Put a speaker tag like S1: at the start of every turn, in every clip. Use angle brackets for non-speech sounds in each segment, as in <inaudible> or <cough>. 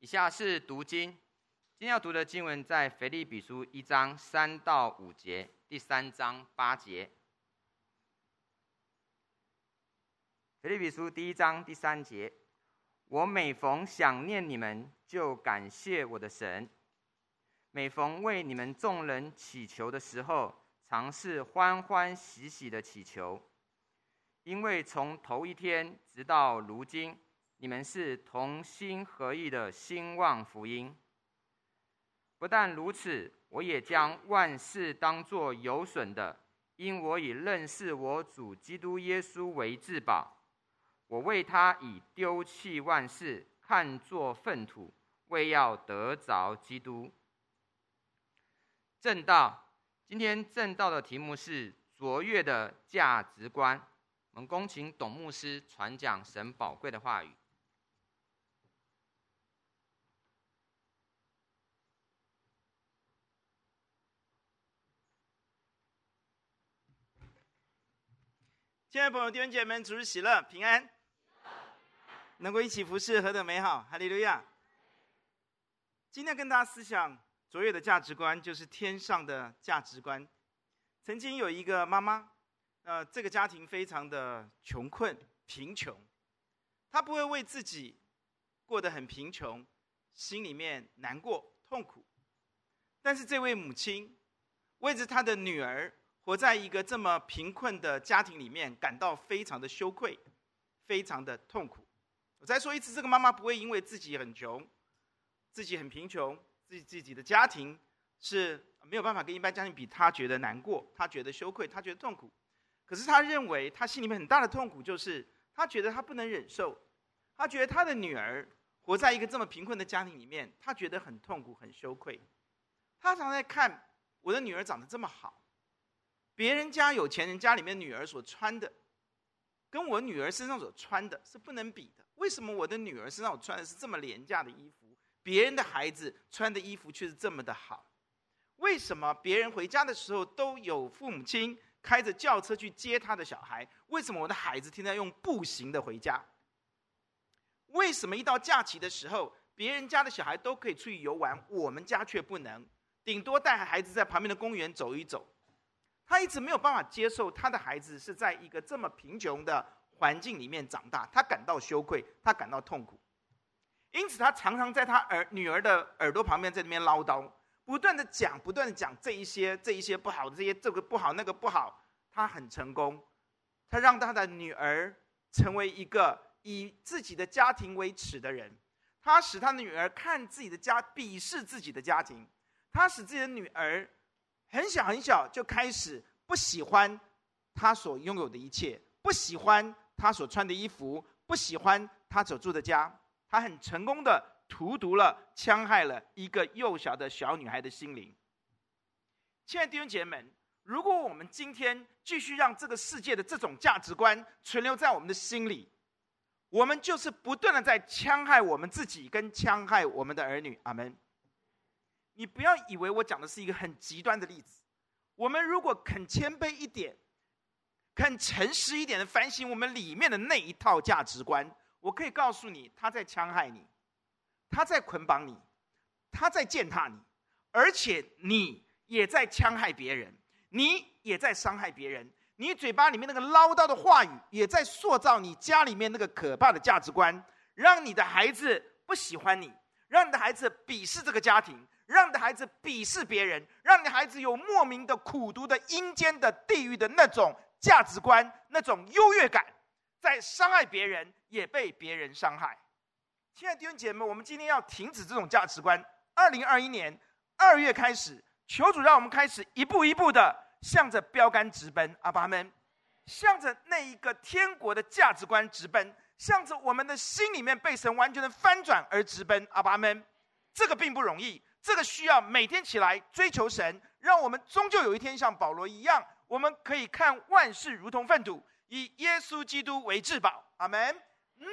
S1: 以下是读经，今天要读的经文在腓立比书一章三到五节，第三章八节。腓立比书第一章第三节：我每逢想念你们，就感谢我的神；每逢为你们众人祈求的时候，常是欢欢喜喜的祈求，因为从头一天直到如今。你们是同心合意的兴旺福音。不但如此，我也将万事当作有损的，因我以认识我主基督耶稣为至宝。我为他以丢弃万事，看作粪土，为要得着基督。正道，今天正道的题目是卓越的价值观。我们恭请董牧师传讲神宝贵的话语。
S2: 亲爱的朋友、弟兄姐妹们，主日喜乐、平安，能够一起服侍，何等美好！哈利路亚。今天跟大家思想卓越的价值观，就是天上的价值观。曾经有一个妈妈，呃，这个家庭非常的穷困、贫穷，她不会为自己过得很贫穷，心里面难过、痛苦。但是这位母亲，为着她的女儿。活在一个这么贫困的家庭里面，感到非常的羞愧，非常的痛苦。我再说一次，这个妈妈不会因为自己很穷，自己很贫穷，自己自己的家庭是没有办法跟一般家庭比，她觉得难过，她觉得羞愧，她觉得痛苦。可是她认为，她心里面很大的痛苦就是，她觉得她不能忍受，她觉得她的女儿活在一个这么贫困的家庭里面，她觉得很痛苦，很羞愧。她常在看我的女儿长得这么好。别人家有钱人家里面女儿所穿的，跟我女儿身上所穿的是不能比的。为什么我的女儿身上我穿的是这么廉价的衣服，别人的孩子穿的衣服却是这么的好？为什么别人回家的时候都有父母亲开着轿车去接他的小孩？为什么我的孩子天天用步行的回家？为什么一到假期的时候，别人家的小孩都可以出去游玩，我们家却不能？顶多带孩子在旁边的公园走一走。他一直没有办法接受他的孩子是在一个这么贫穷的环境里面长大，他感到羞愧，他感到痛苦，因此他常常在他儿女儿的耳朵旁边在那边唠叨，不断的讲，不断的讲这一些这一些不好的，这些这个不好那个不好，他很成功，他让他的女儿成为一个以自己的家庭为耻的人，他使他的女儿看自己的家，鄙视自己的家庭，他使自己的女儿。很小很小就开始不喜欢他所拥有的一切，不喜欢他所穿的衣服，不喜欢他所住的家。他很成功的荼毒了、戕害了一个幼小的小女孩的心灵。亲爱的弟兄姐妹们，如果我们今天继续让这个世界的这种价值观存留在我们的心里，我们就是不断的在戕害我们自己，跟戕害我们的儿女。阿门。你不要以为我讲的是一个很极端的例子。我们如果肯谦卑一点，肯诚实一点的反省我们里面的那一套价值观，我可以告诉你，他在戕害你，他在捆绑你，他在践踏你，而且你也在戕害别人，你也在伤害别人。你嘴巴里面那个唠叨的话语，也在塑造你家里面那个可怕的价值观，让你的孩子不喜欢你，让你的孩子鄙视这个家庭。让你的孩子鄙视别人，让你的孩子有莫名的苦读的阴间的地狱的那种价值观，那种优越感，在伤害别人，也被别人伤害。亲爱的弟兄姐妹，我们今天要停止这种价值观。二零二一年二月开始，求主让我们开始一步一步的向着标杆直奔，阿爸们，向着那一个天国的价值观直奔，向着我们的心里面被神完全的翻转而直奔，阿爸们，这个并不容易。这个需要每天起来追求神，让我们终究有一天像保罗一样，我们可以看万事如同粪土，以耶稣基督为至宝。阿门。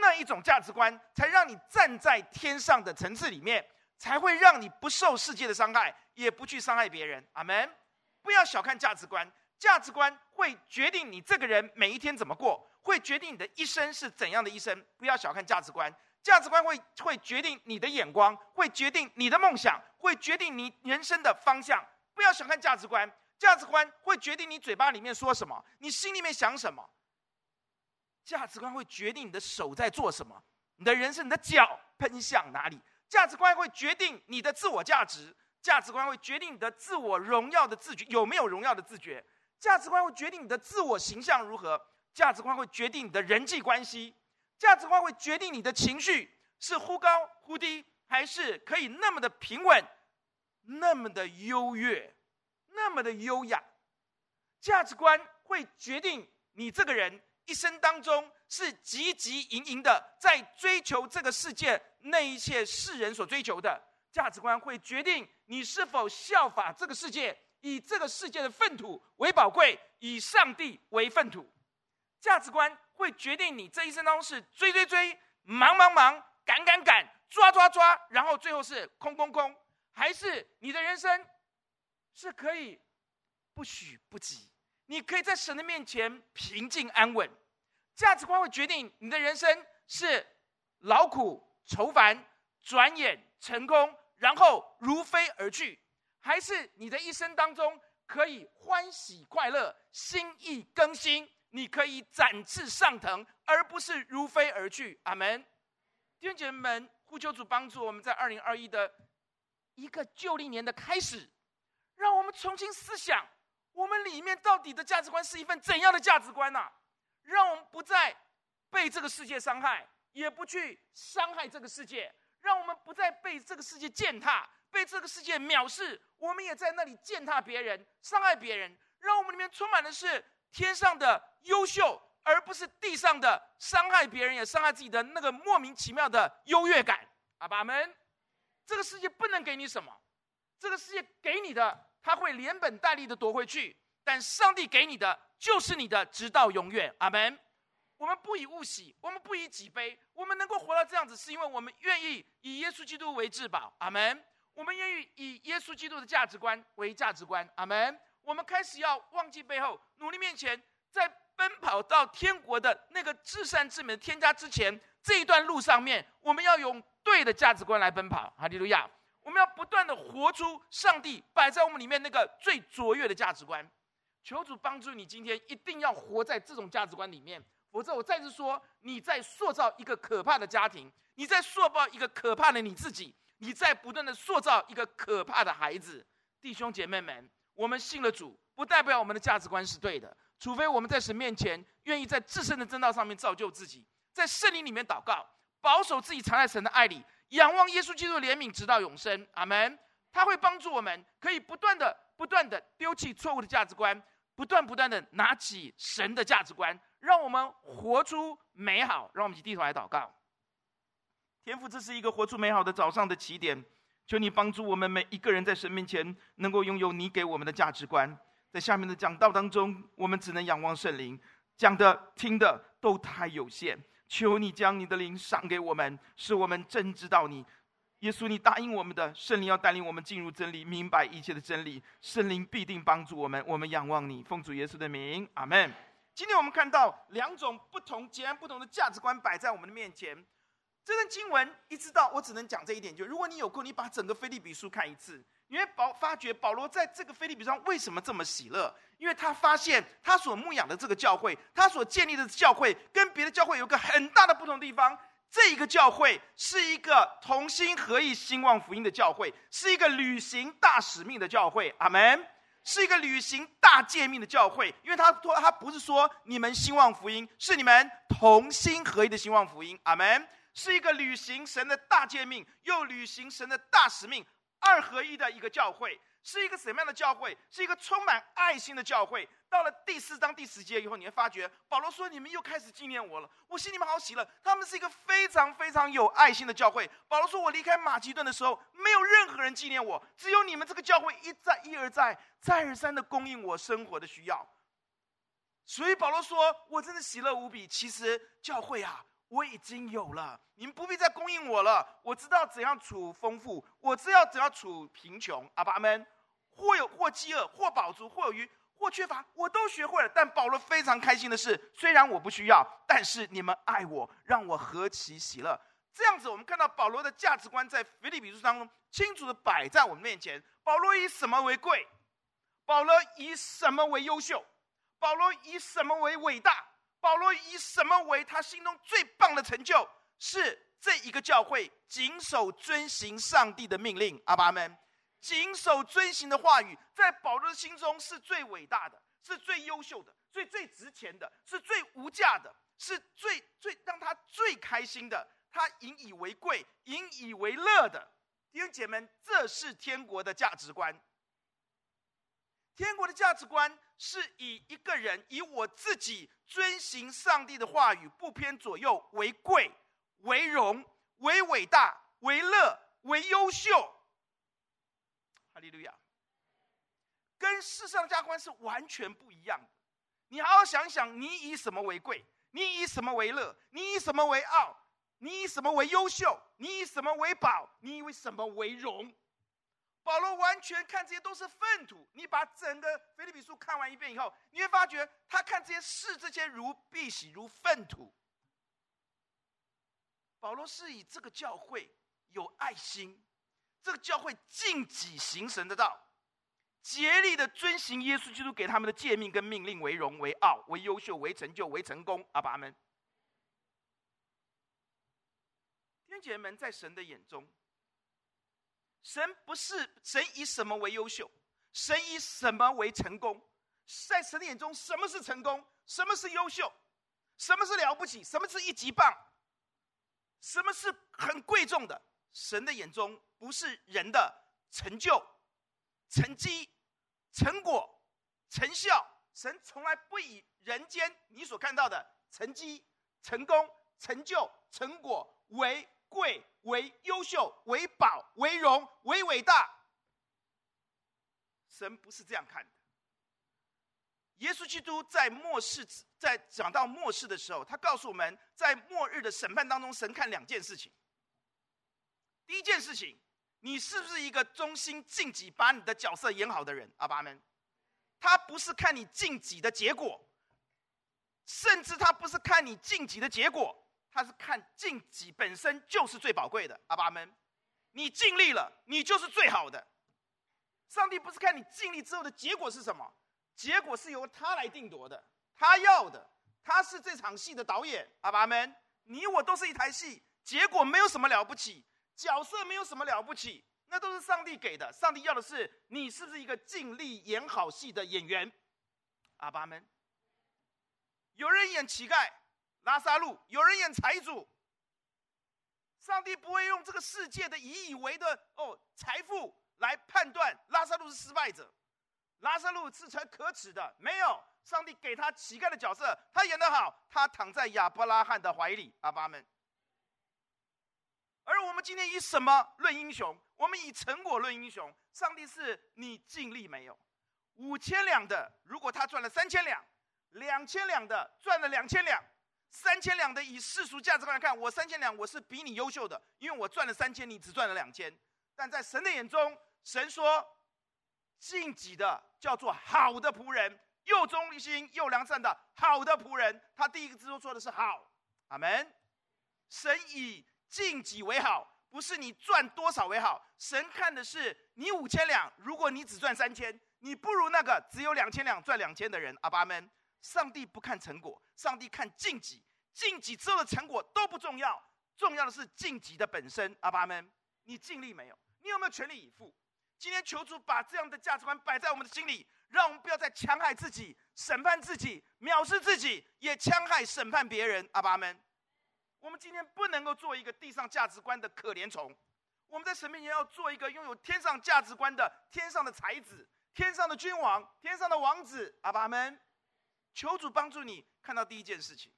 S2: 那一种价值观，才让你站在天上的层次里面，才会让你不受世界的伤害，也不去伤害别人。阿门。不要小看价值观，价值观会决定你这个人每一天怎么过，会决定你的一生是怎样的一生。不要小看价值观。价值观会会决定你的眼光，会决定你的梦想，会决定你人生的方向。不要小看价值观，价值观会决定你嘴巴里面说什么，你心里面想什么。价值观会决定你的手在做什么，你的人生，你的脚喷向哪里。价值观会决定你的自我价值，价值观会决定你的自我荣耀的自觉有没有荣耀的自觉，价值观会决定你的自我形象如何，价值观会决定你的人际关系，价值观会决定你的情绪是忽高忽低，还是可以那么的平稳，那么的优越，那么的优雅。价值观会决定你这个人一生当中是汲汲营营的在追求这个世界。那一切世人所追求的价值观，会决定你是否效法这个世界，以这个世界的粪土为宝贵，以上帝为粪土。价值观会决定你这一生当中是追追追、忙忙忙、赶赶赶、抓抓抓，然后最后是空空空，还是你的人生是可以不许不急，你可以在神的面前平静安稳。价值观会决定你的人生是劳苦。愁烦，转眼成功，然后如飞而去，还是你的一生当中可以欢喜快乐，心意更新，你可以展翅上腾，而不是如飞而去。阿门。弟兄姐妹们，呼求主帮助我们在二零二一的一个旧历年的开始，让我们重新思想，我们里面到底的价值观是一份怎样的价值观呢、让我们不再被这个世界伤害。也不去伤害这个世界，让我们不再被这个世界践踏，被这个世界藐视。我们也在那里践踏别人，伤害别人。让我们里面充满的是天上的优秀，而不是地上的伤害别人也伤害自己的那个莫名其妙的优越感。阿爸们，这个世界不能给你什么，这个世界给你的，他会连本带利的夺回去。但上帝给你的就是你的，直到永远。阿门。我们不以物喜，我们不以己悲。我们能够活到这样子，是因为我们愿意以耶稣基督为至宝。阿门。我们愿意以耶稣基督的价值观为价值观。阿门。我们开始要忘记背后，努力面前，在奔跑到天国的那个至善至美的天家之前，这一段路上面，我们要用对的价值观来奔跑。哈利路亚！我们要不断的活出上帝摆在我们里面那个最卓越的价值观。求主帮助你，今天一定要活在这种价值观里面。否则，我再次说，你在塑造一个可怕的家庭，你在塑造一个可怕的你自己，你在不断的塑造一个可怕的孩子。弟兄姐妹们，我们信了主，不代表我们的价值观是对的，除非我们在神面前愿意在自身的正道上面造就自己，在圣灵里面祷告，保守自己藏在神的爱里，仰望耶稣基督的怜悯，直到永生。阿门。他会帮助我们，可以不断的、不断的丢弃错误的价值观，不断不断的拿起神的价值观。让我们活出美好，让我们一起低头来祷告。天赋，这是一个活出美好的早上的起点，求你帮助我们每一个人在神面前能够拥有你给我们的价值观。在下面的讲道当中，我们只能仰望圣灵，讲的、听的都太有限。求你将你的灵赏给我们，使我们真知道你。耶稣，你答应我们的，圣灵要带领我们进入真理，明白一切的真理。圣灵必定帮助我们，我们仰望你，奉主耶稣的名，阿门。今天我们看到两种不同、截然不同的价值观摆在我们的面前。这段经文一直到我只能讲这一点，就如果你有空，你把整个腓立比书看一次，你会保发觉保罗在这个腓立比上为什么这么喜乐？因为他发现他所牧养的这个教会，他所建立的教会跟别的教会有个很大的不同地方。这一个教会是一个同心合意兴旺福音的教会，是一个履行大使命的教会。阿门。是一个履行大诫命的教会，因为他说他不是说你们兴旺福音，是你们同心合意的兴旺福音。阿门。是一个履行神的大诫命，又履行神的大使命，二合一的一个教会。是一个什么样的教会？是一个充满爱心的教会。到了第四章第十节以后，你会。发觉保罗说：“你们又开始纪念我了，我心里面好喜乐。”他们是一个非常非常有爱心的教会。保罗说：“我离开马其顿的时候，没有任何人纪念我，只有你们这个教会。一再一而再、再而三的供应我生活的需要。”所以保罗说：“我真的喜乐无比。”其实教会。啊，我已经有了，你们不必再供应我了。我知道怎样处丰富，我知道怎样处贫穷。阿爸们。或有或饥饿，或饱足，或有余，或缺乏，我都学会了。但保罗非常开心的是，虽然我不需要，但是你们爱我，让我何其喜乐！这样子，我们看到保罗的价值观在腓立比书当中清楚的摆在我们面前。保罗以什么为贵？保罗以什么为优秀？保罗以什么为伟大？保罗以什么为他心中最棒的成就？是这一个教会谨守遵行上帝的命令。阿爸们，谨守遵行的话语，在保罗的心中是最伟大的，是最优秀的，最最值钱的，是最无价的，是最最让他最开心的。他引以为贵，引以为乐的弟兄姐妹，这是天国的价值观。天国的价值观是以一个人以我自己遵行上帝的话语，不偏左右为贵、为荣、为伟大、为乐、为优秀。哈利路亚！跟世上的价值观是完全不一样的。你好好想想，你以什么为贵？你以什么为乐？你以什么为傲？你以什么为优秀？你以什么为宝？你以什么为荣？保罗完全看这些都是粪土。你把整个腓立比书看完一遍以后，你会发觉他看这些视这些如碧玺如粪土。保罗是以这个教会有爱心，这个教会尽己行神的道，竭力的遵行耶稣基督给他们的诫命跟命令为荣为傲为优秀为成就为成功。阿爸阿们。姐们，在神的眼中，神不是神以什么为优秀，神以什么为成功？在神的眼中，什么是成功？什么是优秀？什么是了不起？什么是一级棒？什么是很贵重的？神的眼中不是人的成就、成绩、成果、成效。神从来不以人间你所看到的成绩、成功、成就、成果为。贵为优秀，为宝，为荣，为伟大。神不是这样看的。耶稣基督在末世，在讲到末世的时候，他告诉我们在末日的审判当中，神看两件事情。第一件事情，你是不是一个忠心尽己，把你的角色演好的人？阿爸们，他不是看你尽己的结果，甚至他不是看你尽己的结果。他是看尽己本身就是最宝贵的，阿爸们，你尽力了，你就是最好的。上帝不是看你尽力之后的结果是什么，结果是由他来定夺的，他要的，他是这场戏的导演，阿爸们，你我都是一台戏，结果没有什么了不起，角色没有什么了不起，那都是上帝给的。上帝要的是你是不是一个尽力演好戏的演员，阿爸们，有人演乞丐。拉撒路，有人演财主。上帝不会用这个世界的以以为的哦财富来判断拉撒路是失败者，拉撒路是成可耻的。没有，上帝给他乞丐的角色，他演得好，他躺在亚伯拉罕的怀里。阿爸们。而我们今天以什么论英雄？我们以成果论英雄。上帝是你尽力没有？五千两的，如果他赚了三千两；两千两的赚了两千两。三千两的，以世俗价值观来看，我三千两，我是比你优秀的，因为我赚了三千，你只赚了两千。但在神的眼中，神说，尽己的叫做好的仆人，又忠心又良善的好的仆人。他第一个字都说的是好，阿门。神以尽己为好，不是你赚多少为好。神看的是你五千两，如果你只赚三千，你不如那个只有两千两赚两千的人。阿爸们。上帝不看成果，上帝看晋级。晋级之后的成果都不重要，重要的是晋级的本身。阿爸们，你尽力没有？你有没有全力以赴？今天求主把这样的价值观摆在我们的心里，让我们不要再戕害自己、审判自己、藐视自己，也戕害审判别人。阿爸们，我们今天不能够做一个地上价值观的可怜虫，我们在神面前要做一个拥有天上价值观的天上的才子、天上的君王、天上的王子。阿爸们。求主帮助你看到第一件事情：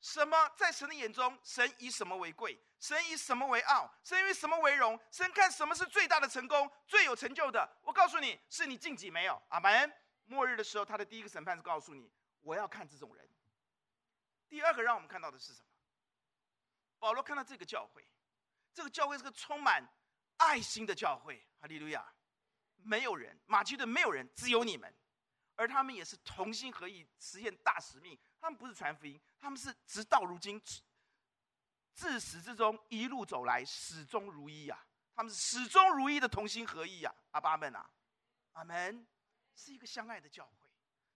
S2: 什么在神的眼中，神以什么为贵？神以什么为傲？神以什么为荣？神看什么是最大的成功、最有成就的？我告诉你，是你尽己没有。阿门。末日的时候，他的第一个审判是告诉你：我要看这种人。第二个让我们看到的是什么？保罗看到这个教会，这个教会是个充满爱心的教会。哈利路亚！没有人，马其顿没有人，只有你们。而他们也是同心合意实现大使命。他们不是传福音，他们是直到如今自始至终一路走来，始终如一、啊。他们是始终如一的同心合意、啊。阿爸们啊，阿门，是一个相爱的教会，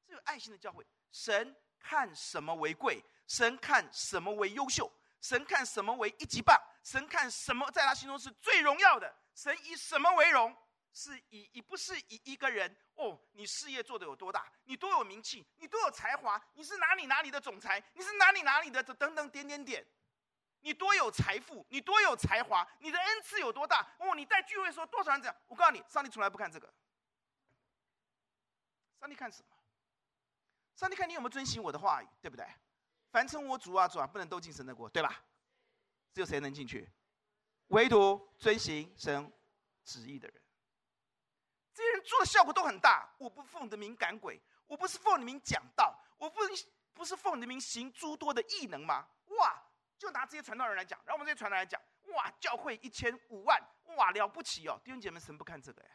S2: 是有爱心的教会。神看什么为贵？神看什么为优秀？神看什么为一级棒？神看什么在他心中是最荣耀的？神以什么为荣？是以以不是以一个人哦，你事业做得有多大，你多有名气，你多有才华，你是哪里哪里的总裁，你是哪里哪里的等等点点点，你多有财富，你多有才华，你的恩赐有多大哦？你在聚会说多少人这样？我告诉你，上帝从来不看这个。上帝看什么？上帝看你有没有遵行我的话语，对不对？凡称我主啊主啊，不能都进神的国，对吧？只有谁能进去？唯独遵行神旨意的人。做的效果都很大。我不奉你的名赶鬼，我不是奉你的名讲道，我不是不是奉你的名行诸多的异能吗？哇！就拿这些传道人来讲，然后我们这些传道人来讲，哇！教会一千五万，哇！了不起哦！弟兄姐妹，神不看这个呀，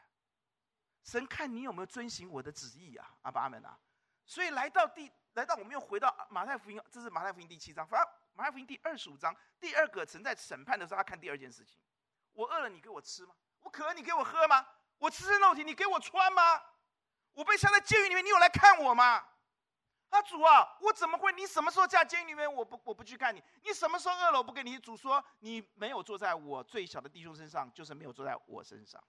S2: 神看你有没有遵行我的旨意啊！阿爸阿门啊！所以来到第，来到我们又回到马太福音，这是马太福音第七章，反正马太福音第二十五章第二个曾在审判的时候，他看第二件事情：我饿了，你给我吃吗？我渴了，你给我喝吗？我赤身露体，你给我穿吗？我被下在监狱里面，你有来看我吗？啊，主啊，我怎么会？你什么时候在监狱里面？我不，我不去看你。你什么时候饿了？我不给你。主说，你没有坐在我最小的弟兄身上，就是没有坐在我身上。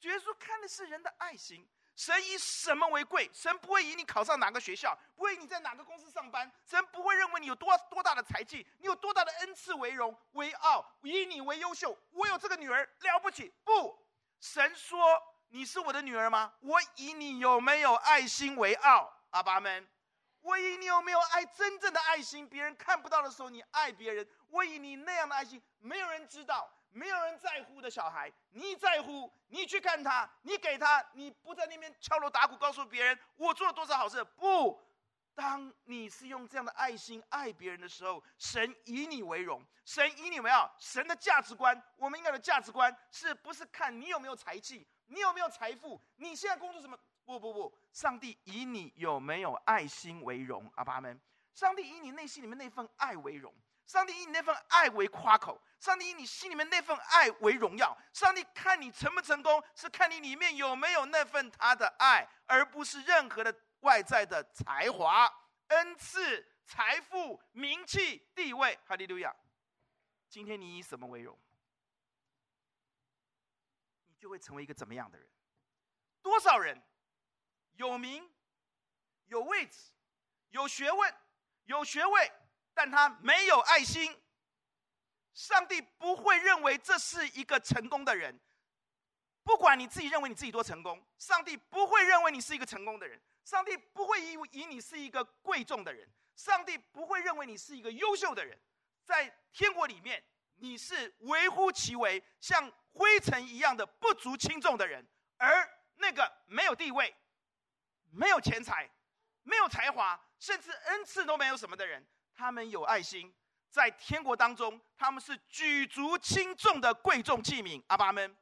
S2: 耶稣看的是人的爱心。神以什么为贵？神不会以你考上哪个学校，不会以你在哪个公司上班。神不会认为你有多多大的才气，你有多大的恩赐为荣为傲，以你为优秀。我有这个女儿了不起？不。神说：“你是我的女儿吗？我以你有没有爱心为傲，阿爸们。我以你有没有爱真正的爱心？别人看不到的时候，你爱别人。我以你那样的爱心，没有人知道，没有人在乎的小孩，你在乎，你去看他，你给他，你不在那边敲锣打鼓告诉别人我做了多少好事。不，当你是用这样的爱心爱别人的时候，神以你为荣。”神以你为傲，神的价值观，我们应该的价值观，是不是看你有没有才气，你有没有财富，你现在工作什么？不不不，上帝以你有没有爱心为荣，阿爸们。上帝以你内心里面那份爱为荣，上帝以你那份爱为夸口，上帝以你心里面那份爱为荣耀。上帝看你成不成功，是看你里面有没有那份他的爱，而不是任何的外在的才华、恩赐、财富、名气、地位。哈利路亚。今天你以什么为荣？你就会成为一个怎么样的人？多少人有名、有位置、有学问、有学位，但他没有爱心。上帝不会认为这是一个成功的人。不管你自己认为你自己多成功，上帝不会认为你是一个成功的人。上帝不会以以你是一个贵重的人。上帝不会认为你是一个优秀的人。在天国里面，你是微乎其微，像灰尘一样的不足轻重的人；而那个没有地位、没有钱财、没有才华，甚至恩赐都没有什么的人，他们有爱心，在天国当中，他们是举足轻重的贵重器皿。阿爸们，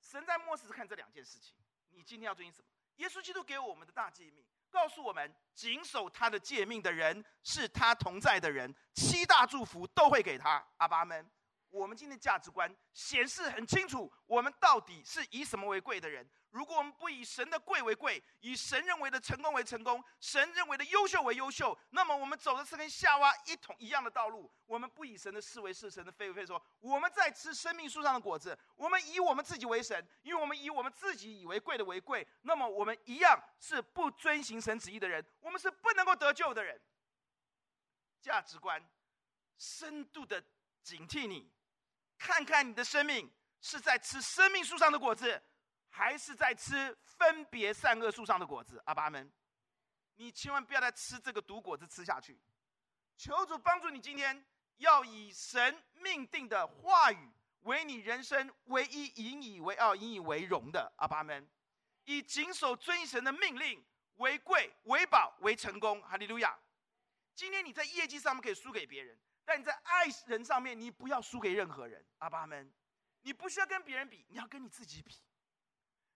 S2: 神在末世看这两件事情，你今天要遵循什么？耶稣基督给我们的大诫命。告诉我们，谨守他的诫命的人是他同在的人，七大祝福都会给他。阿巴们，我们今天价值观显示很清楚，我们到底是以什么为贵的人？如果我们不以神的贵为贵，以神认为的成功为成功，神认为的优秀为优秀，那么我们走的是跟夏娃一同一样的道路。我们不以神的是为是，神的非为非，说我们在吃生命树上的果子，我们以我们自己为神，因为我们以我们自己以为贵的为贵，那么我们一样是不遵行神旨意的人，我们是不能够得救的人。价值观深度的警惕你，看看你的生命是在吃生命树上的果子。还是在吃分别善恶树上的果子，阿爸们，你千万不要再吃这个毒果子吃下去。求主帮助你，今天要以神命定的话语为你人生唯一引以为傲、引以为荣的，阿爸们，以谨守遵神的命令为贵、为宝、为成功。哈利路亚！今天你在业绩上面可以输给别人，但你在爱人上面，你不要输给任何人，阿爸们，你不需要跟别人比，你要跟你自己比。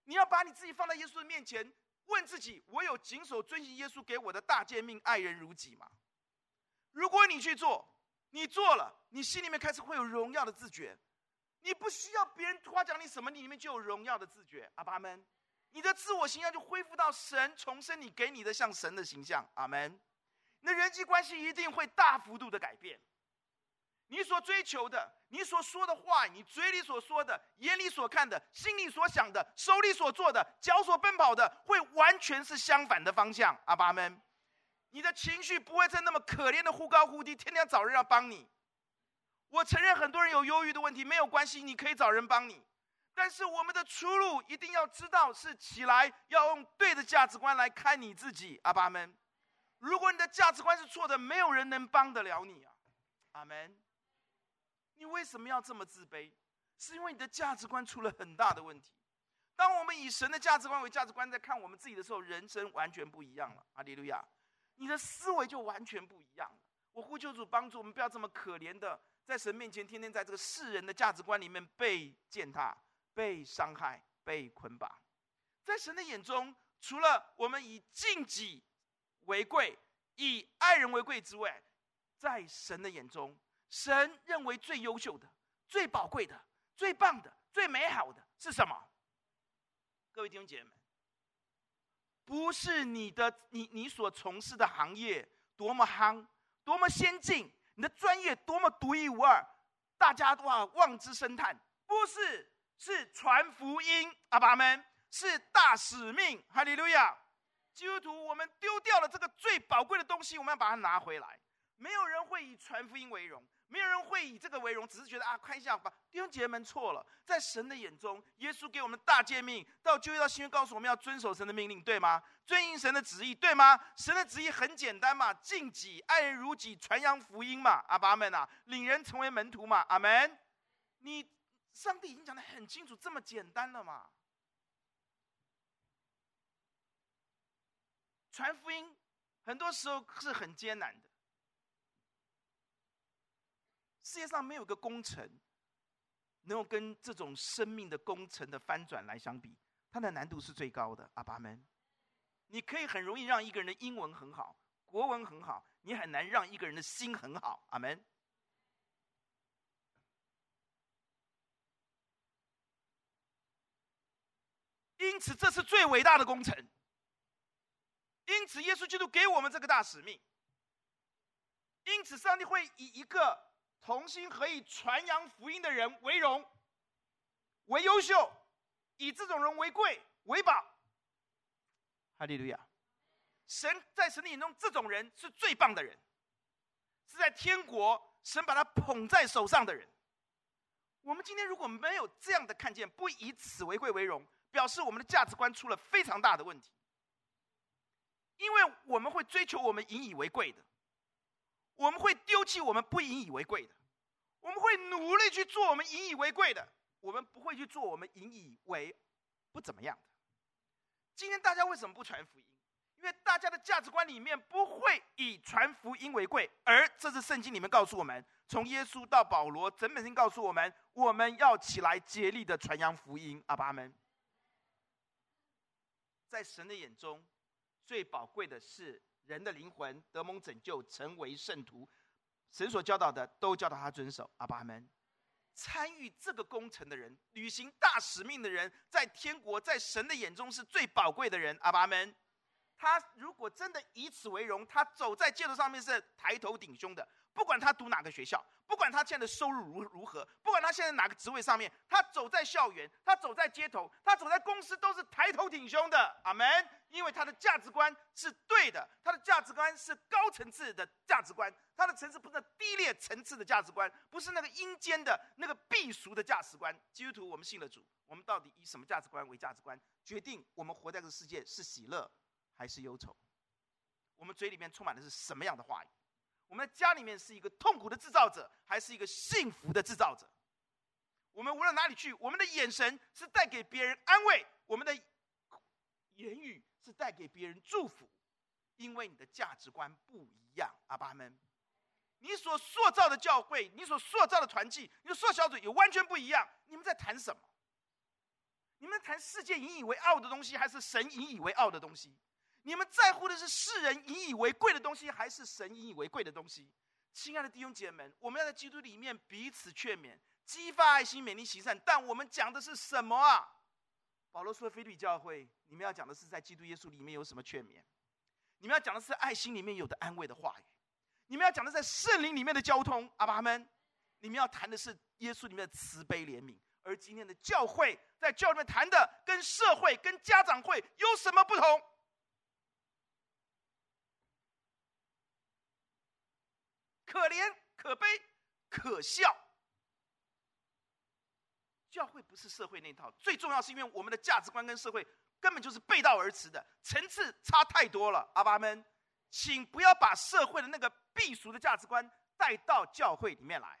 S2: 你要把你自己放在耶稣的面前，问自己：我有谨守遵行耶稣给我的大诫命，爱人如己吗？如果你去做，你做了，你心里面开始会有荣耀的自觉。你不需要别人夸奖你什么，你里面就有荣耀的自觉。阿爸们，你的自我形象就恢复到神重生你给你的像神的形象。阿门。你的人际关系一定会大幅度的改变。你所追求的，你所说的话，你嘴里所说的，眼里所看的，心里所想的，手里所做的，脚所奔跑的，会完全是相反的方向。阿爸们，你的情绪不会再那么可怜的忽高忽低，天天找人要帮你。我承认很多人有忧郁的问题，没有关系，你可以找人帮你。但是我们的出路一定要知道是起来，要用对的价值观来看你自己。阿爸们，如果你的价值观是错的，没有人能帮得了你啊。阿门。你为什么要这么自卑？是因为你的价值观出了很大的问题。当我们以神的价值观为价值观在看我们自己的时候，人生完全不一样了。阿利路亚！你的思维就完全不一样了。我呼求主帮助我们，不要这么可怜的在神面前，天天在这个世人的价值观里面被践踏、被伤害、被捆绑。在神的眼中，除了我们以敬己为贵、以爱人为贵之外，在神的眼中，神认为最优秀的、最宝贵的、最棒的、最美好的是什么？各位弟兄姐妹们，不是你的你你所从事的行业多么夯、多么先进，你的专业多么独一无二，大家都要望之生叹。不是，是传福音，阿爸们，是大使命，哈利路亚！基督徒，我们丢掉了这个最宝贵的东西，我们要把它拿回来。没有人会以传福音为荣。没有人会以这个为荣，只是觉得啊，看一下吧。弟兄姐妹们错了，在神的眼中，耶稣给我们大诫命，到旧约到新约，告诉我们要遵守神的命令，对吗？遵行神的旨意，对吗？神的旨意很简单嘛，敬己爱人如己，传扬福音嘛，阿爸们啊，领人成为门徒嘛，阿门。你上帝已经讲得很清楚，这么简单了嘛？传福音很多时候是很艰难的。世界上没有个工程，能够跟这种生命的工程的翻转来相比，它的难度是最高的。阿爸们，你可以很容易让一个人的英文很好，国文很好，你很难让一个人的心很好。阿门。因此，这是最伟大的工程。因此，耶稣基督给我们这个大使命。因此，上帝会以一个。同心合意传扬福音的人为荣，为优秀，以这种人为贵为宝。哈利路亚！神在神的眼中，这种人是最棒的人，是在天国神把他捧在手上的人。我们今天如果没有这样的看见，不以此为贵为荣，表示我们的价值观出了非常大的问题。因为我们会追求我们引以为贵的。我们会丢弃我们不引以为贵的，我们会努力去做我们引以为贵的，我们不会去做我们引以为不怎么样的。今天大家为什么不传福音？因为大家的价值观里面不会以传福音为贵，而这是圣经里面告诉我们，从耶稣到保罗，整本经告诉我们，我们要起来竭力的传扬福音。阿爸们，在神的眼中，最宝贵的是。人的灵魂得蒙拯救，成为圣徒，神所教导的都教导他遵守。阿爸们，参与这个工程的人，履行大使命的人，在天国，在神的眼中是最宝贵的人。阿爸们，他如果真的以此为荣，他走在街头上面是抬头挺胸的。不管他读哪个学校，不管他现在的收入如如何，不管他现在哪个职位上面，他走在校园，他走在街头，他走在公司，都是抬头挺胸的。阿门。因为他的价值观是对的，他的价值观是高层次的价值观，他的层次不是低劣层次的价值观，不是那个阴间的那个避俗的价值观。基督徒，我们信了主，我们到底以什么价值观为价值观，决定我们活在这个世界是喜乐还是忧愁？我们嘴里面充满的是什么样的话语？我们的家里面是一个痛苦的制造者，还是一个幸福的制造者？我们无论哪里去，我们的眼神是带给别人安慰，我们的言语是带给别人祝福，因为你的价值观不一样。阿爸们，你所塑造的教会，你所塑造的团契，你所塑造小组也完全不一样。你们在谈什么？你们谈世界引以为傲的东西，还是神引以为傲的东西？你们在乎的是世人引以为贵的东西，还是神引以为贵的东西？亲爱的弟兄姐妹们，我们要在基督里面彼此劝勉，激发爱心，勉励行善。但我们讲的是什么啊？保罗说：“腓立教会，你们要讲的是在基督耶稣里面有什么劝勉？你们要讲的是爱心里面有的安慰的话语。你们要讲的是在圣灵里面的交通。阿爸们，你们要谈的是耶稣里面的慈悲怜悯。而今天的教会，在教会里面谈的，跟社会、跟家长会有什么不同？可怜、可悲、可笑。”教会不是社会那套，最重要是因为我们的价值观跟社会根本就是背道而驰的，层次差太多了。阿爸们，请不要把社会的那个避俗的价值观带到教会里面来，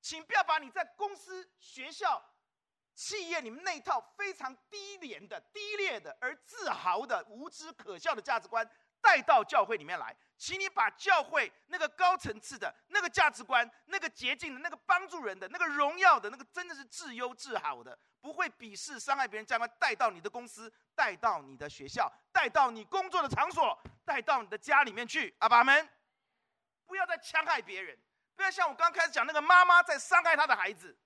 S2: 请不要把你在公司、学校、企业里面那套非常低廉的、低劣的而自豪的、无知可笑的价值观带到教会里面来。请你把教会那个高层次的那个价值观、那个洁净的、那个帮助人的、那个荣耀的、那个真的是至优至好的，不会鄙视、伤害别人价值观带到你的公司、带到你的学校、带到你工作的场所、带到你的家里面去。阿 <laughs> 爸们，不要再戕害别人，不要像我刚开始讲那个妈妈在伤害她的孩子，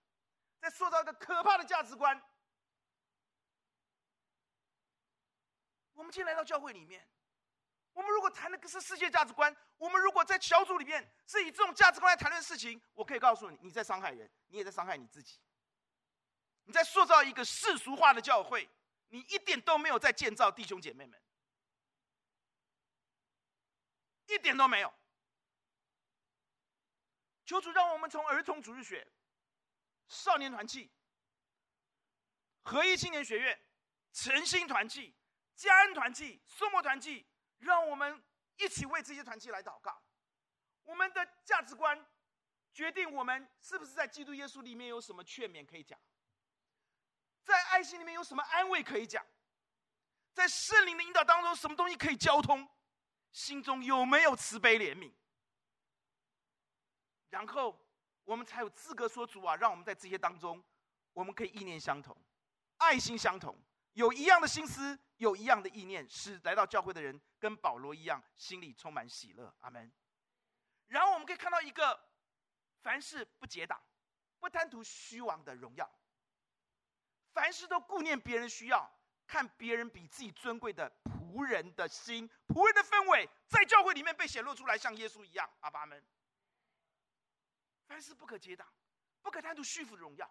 S2: 在塑造一个可怕的价值观。我们今天来到教会里面。我们如果谈的是世界价值观，我们如果在小组里面是以这种价值观来谈论事情，我可以告诉你，你在伤害人，你也在伤害你自己。你在塑造一个世俗化的教会，你一点都没有在建造弟兄姐妹们，一点都没有。求主让我们从儿童主日学、少年团契、合一青年学院、诚心团契、嘉恩团契、颂默团契。让我们一起为这些团契来祷告。我们的价值观决定我们是不是在基督耶稣里面有什么劝勉可以讲，在爱心里面有什么安慰可以讲，在圣灵的引导当中什么东西可以交通，心中有没有慈悲怜悯，然后我们才有资格说主啊，让我们在这些当中，我们可以意念相同，爱心相同。有一样的心思，有一样的意念，使来到教会的人跟保罗一样，心里充满喜乐。阿门。然后我们可以看到一个，凡事不结党，不贪图虚妄的荣耀，凡事都顾念别人需要，看别人比自己尊贵的仆人的心，仆人的氛围，在教会里面被显露出来，像耶稣一样。阿爸们。凡事不可结党，不可贪图虚浮的荣耀，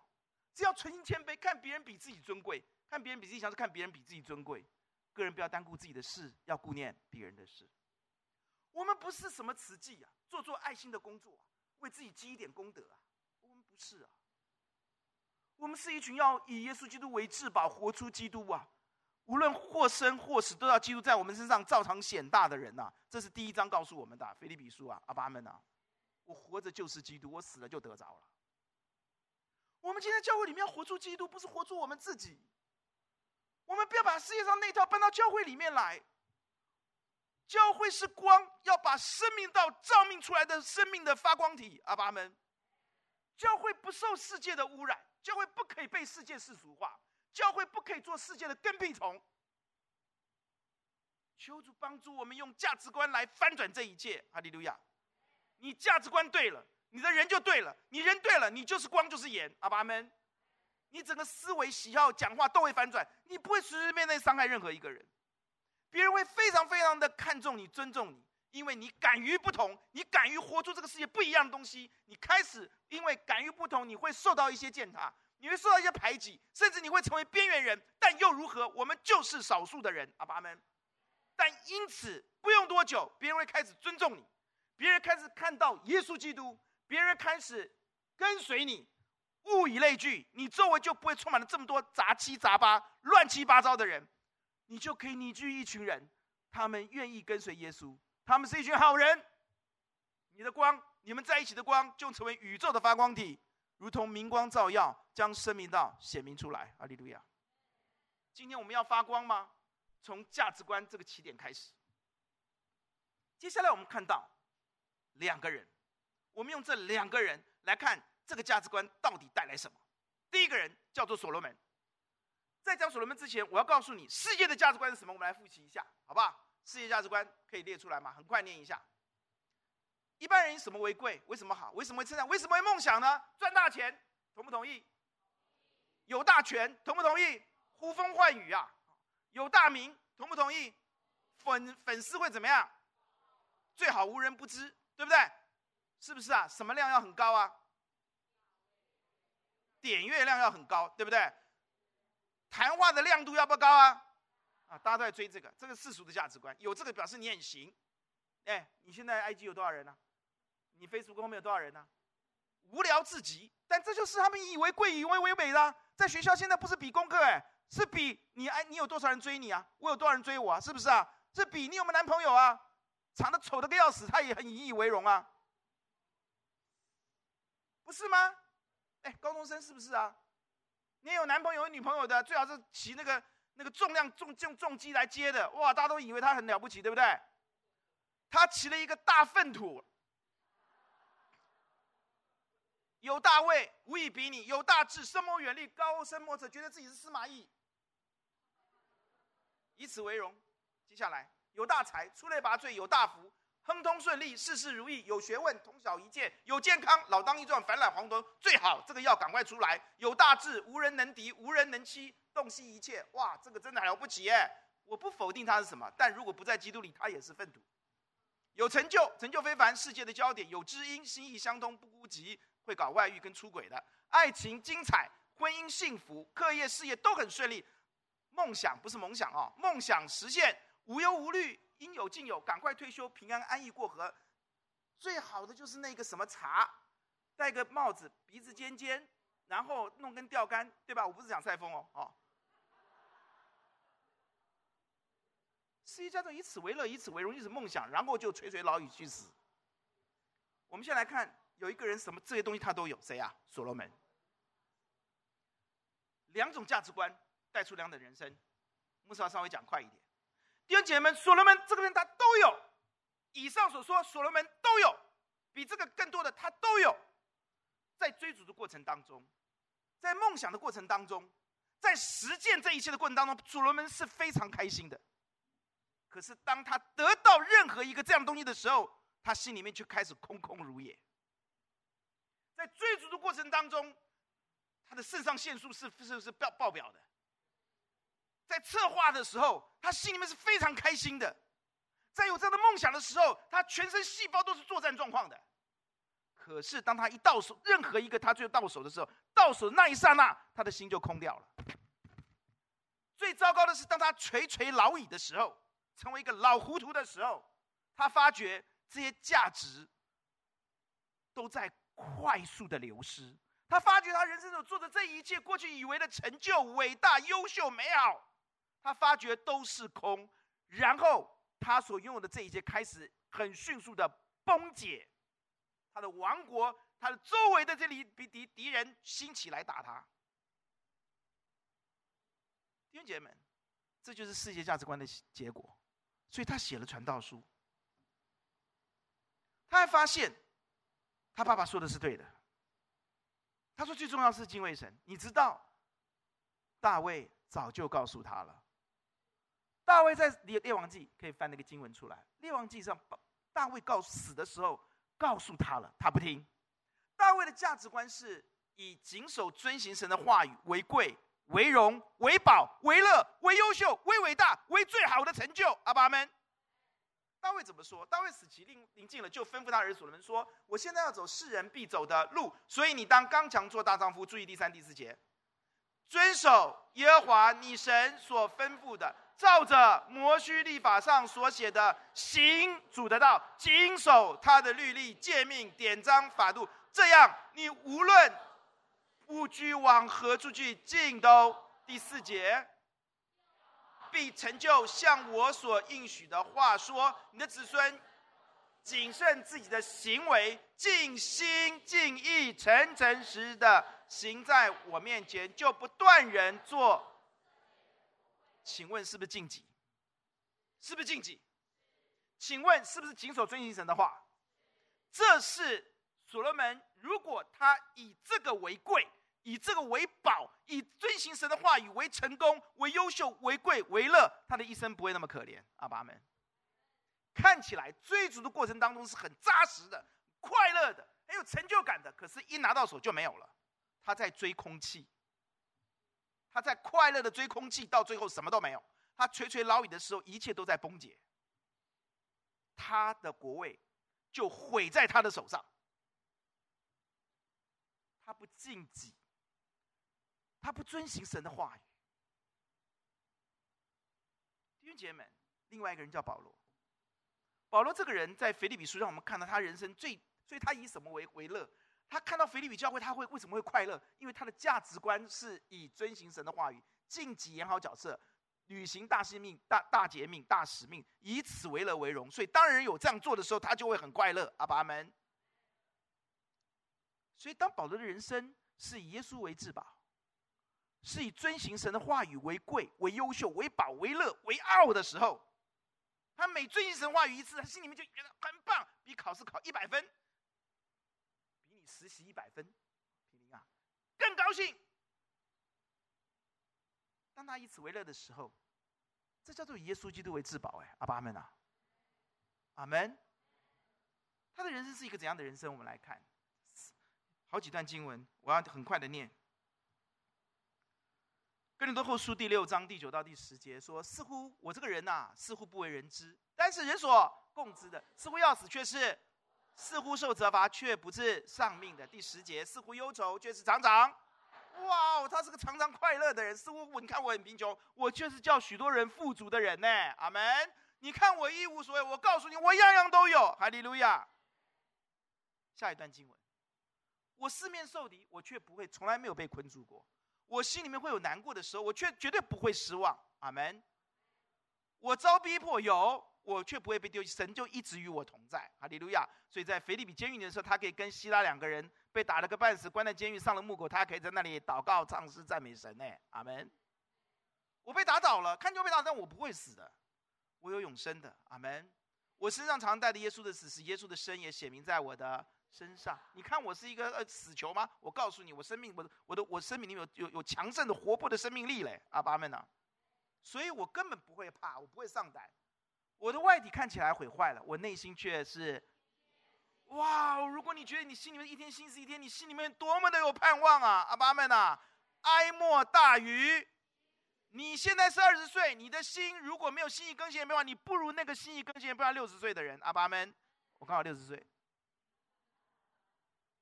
S2: 只要存心谦卑，看别人比自己尊贵。看别人比自己强，是看别人比自己尊贵。个人不要单顾自己的事，要顾念别人的事。我们不是什么慈济啊，做做爱心的工作啊，为自己积一点功德啊。我们不是啊，我们是一群要以耶稣基督为至宝，活出基督啊。无论或生或死，都要基督在我们身上照常显大的人呐、啊。这是第一章告诉我们的，《腓立比书》啊，阿爸们呐，我活着就是基督，我死了就得着了。我们今天教会里面要活出基督，不是活出我们自己。我们不要把世界上那套搬到教会里面来。教会是光，要把生命道照明出来的生命的发光体。阿爸们，教会不受世界的污染，教会不可以被世界世俗化，教会不可以做世界的跟屁虫。求主帮助我们用价值观来翻转这一切。哈利路亚！你价值观对了，你的人就对了，你人对了，你就是光，就是盐。阿爸们。你整个思维、喜好、讲话都会反转，你不会随随便便伤害任何一个人，别人会非常非常的看重你、尊重你，因为你敢于不同，你敢于活出这个世界不一样的东西。你开始因为敢于不同，你会受到一些践踏，你会受到一些排挤，甚至你会成为边缘人。但又如何？我们就是少数的人，阿爸们。但因此不用多久，别人会开始尊重你，别人开始看到耶稣基督，别人开始跟随你。物以类聚，你周围就不会充满了这么多杂七杂八、乱七八糟的人，你就可以凝聚一群人，他们愿意跟随耶稣，他们是一群好人。你的光，你们在一起的光，就成为宇宙的发光体，如同明光照耀，将生命道显明出来。阿利路亚！今天我们要发光吗？从价值观这个起点开始。接下来我们看到两个人，我们用这两个人来看。这个价值观到底带来什么？第一个人叫做所罗门。在讲所罗门之前，我要告诉你世界的价值观是什么？我们来复习一下，好不好？世界价值观可以列出来吗？很快念一下。一般人以什么为贵？为什么好？为什么会称赞？为什么会梦想呢？赚大钱，同不同意？有大权，同不同意？呼风唤雨啊！有大名，同不同意？粉粉丝会怎么样？最好无人不知，对不对？是不是啊？什么量要很高啊？点阅量要很高，对不对？谈话的亮度要不高啊？啊，大家都在追这个，这个世俗的价值观，有这个表示你很行。哎，你现在 IG 有多少人呢、啊？你 Facebook 后面有多少人呢、啊？无聊至极，但这就是他们以为贵、以为为美的。在学校现在不是比功课，哎，是比你哎，你有多少人追你啊？我有多少人追我啊？是不是啊？是比你有没有男朋友啊？长得丑的个要死，他也很引以为荣啊，不是吗？哎，高中生是不是啊？你有男朋友、有女朋友的，最好是骑那个那个重量重重重机来接的，哇，大家都以为他很了不起，对不对？他骑了一个大粪土，有大位，无以比拟；有大志，深谋远虑，高深莫测，觉得自己是司马懿，以此为荣。接下来。有大才，出类拔萃；有大福，亨通顺利，事事如意；有学问，通晓一切；有健康，老当益壮，返老还童。最好这个药赶快出来。有大志，无人能敌，无人能欺，洞悉一切。哇，这个真的了不起耶！我不否定他是什么，但如果不在基督里，他也是粪土。有成就，成就非凡，世界的焦点；有知音，心意相通，不孤寂，会搞外遇跟出轨的。爱情精彩，婚姻幸福，课业事业都很顺利。梦想不是梦想哦，梦想实现。无忧无虑，应有尽有，赶快退休，平安安逸过河。最好的就是那个什么茶，戴个帽子，鼻子尖尖，然后弄根钓竿，对吧？我不是讲赛风哦，哦。世界叫做以此为乐，以此为荣，以此梦想，然后就垂垂老矣去死。我们先来看，有一个人什么这些东西他都有，谁啊？所罗门。两种价值观带出两种人生，牧师要稍微讲快一点。弟兄姐妹们，所罗门这个人他都有，以上所说所罗门都有，比这个更多的他都有，在追逐的过程当中，在梦想的过程当中，在实践这一切的过程当中，所罗门是非常开心的。可是当他得到任何一个这样东西的时候，他心里面却开始空空如也。在追逐的过程当中，他的肾上腺素是是是爆爆表的。在策划的时候，他心里面是非常开心的；在有这样的梦想的时候，他全身细胞都是作战状况的。可是，当他一到手，任何一个他最后到手的时候，到手的那一刹那，他的心就空掉了。最糟糕的是，当他垂垂老矣的时候，成为一个老糊涂的时候，他发觉这些价值都在快速的流失。他发觉他人生中做的这一切，过去以为的成就、伟大、优秀、美好。他发觉都是空，然后他所拥有的这一切开始很迅速的崩解，他的王国，他的周围的这里敌敌敌人兴起来打他。弟兄姐妹们，这就是世界价值观的结果，所以他写了传道书。他还发现，他爸爸说的是对的。他说最重要是敬畏神，你知道，大卫早就告诉他了。大卫在列列王记可以翻那个经文出来。列王记上，大卫告死的时候告诉他了，他不听。大卫的价值观是以谨守遵行神的话语为贵、为荣、为宝、为乐、为优秀、为伟大、为最好的成就。阿爸阿们。大卫怎么说？大卫死期临临近了，就吩咐他儿子所罗门说：“我现在要走世人必走的路，所以你当刚强做大丈夫。”注意第三、第四节，遵守耶和华你神所吩咐的。照着摩西律法上所写的行主的道，谨守他的律例、诫命、典章、法度，这样你无论不拘往何处去，尽都。第四节，必成就像我所应许的话说，你的子孙谨慎自己的行为，尽心尽意、诚诚实实的行在我面前，就不断人做。请问是不是禁忌？是不是禁忌？请问是不是谨守遵行神的话？这是所罗门，如果他以这个为贵，以这个为宝，以遵行神的话语为成功、为优秀、为贵、为乐，他的一生不会那么可怜。阿爸们，看起来追逐的过程当中是很扎实的，快乐的、很有成就感的，可是，一拿到手就没有了。他在追空气，他在快乐的追空气，到最后什么都没有。他垂垂老矣的时候，一切都在崩解。他的国位就毁在他的手上。他不敬己，他不遵行神的话语。弟兄姐妹们，另外一个人叫保罗。保罗这个人在腓立比书让我们看到他人生最，所以他以什么为为乐？他看到腓立比教会，他会为什么会快乐？因为他的价值观是以遵行神的话语，尽己演好角色。履行大使命、大大节命、大使命，以此为乐为荣。所以，当人有这样做的时候，他就会很快乐。阿爸阿门。所以，当保罗的人生是以耶稣为至宝，是以遵行神的话语为贵、为优秀、为宝、为乐、为傲的时候，他每遵行神话语一次，他心里面就觉得很棒，比考试考一百分，实习一百分，啊，更高兴。当他以此为乐的时候，这叫做以耶稣基督为至宝。哎，阿爸阿门啊，阿门。他的人生是一个怎样的人生？我们来看好几段经文，我要很快的念。哥林多后书第六章第九到第十节说：“似乎我这个人呐、啊，似乎不为人知，但是人所共知的，似乎要死，却是；似乎受责罚，却不致丧命的。”第十节：“似乎忧愁，却是常常。”哇哦，他是个常常快乐的人。似乎你看我很贫穷，我却是叫许多人富足的人呢。阿门。你看我一无所有，我告诉你，我样样都有。哈利路亚。下一段经文，我四面受敌，我却不会，从来没有被困住过。我心里面会有难过的时候，我却绝对不会失望。阿门。我遭逼迫有，我却不会被丢弃，神就一直与我同在。哈利路亚。所以在腓立比监狱里的时候，他可以跟希拉两个人。被打了个半死，关在监狱，上了木狗，他还可以在那里祷告、唱诗、赞美神呢。阿门。我被打倒了，看见我被打倒，但我不会死的，我有永生的。阿门。我身上常带着耶稣的死，使耶稣的生也显明在我的身上。你看我是一个呃死囚吗？我告诉你，我生命，我的我的我生命里面有有有强盛的活泼的生命力嘞。阿爸们呐，所以我根本不会怕，我不会上胆。我的外体看起来毁坏了，我内心却是。哇！如果你觉得你心里面一天新是一天，你心里面多么的有盼望啊！阿爸们呐，哀莫大于你现在是二十岁，你的心如果没有心意更新的变化，你不如那个心意更新的变化六十岁的人。阿爸们，我刚好六十岁。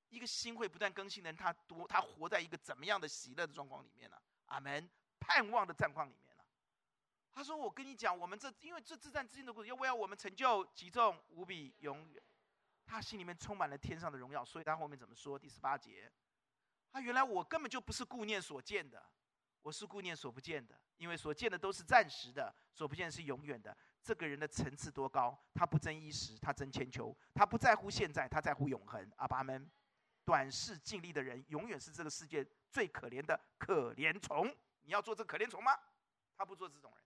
S2: 一个心会不断更新的人，他多他活在一个怎么样的喜乐的状况里面呢？阿门，盼望的战况里面？他说：“我跟你讲，我们这因为这至暂至轻的故事，要为要我们成就极重无比永远。”他心里面充满了天上的荣耀，所以他后面怎么说？第十八节，他原来我根本就不是顾念所见的，我是顾念所不见的，因为所见的都是暂时的，所不见是永远的。这个人的层次多高？他不争一时，他争千秋，他不在乎现在，他在乎永恒。阿爸们，短视尽力的人，永远是这个世界最可怜的可怜虫。你要做这可怜虫吗？他不做这种人。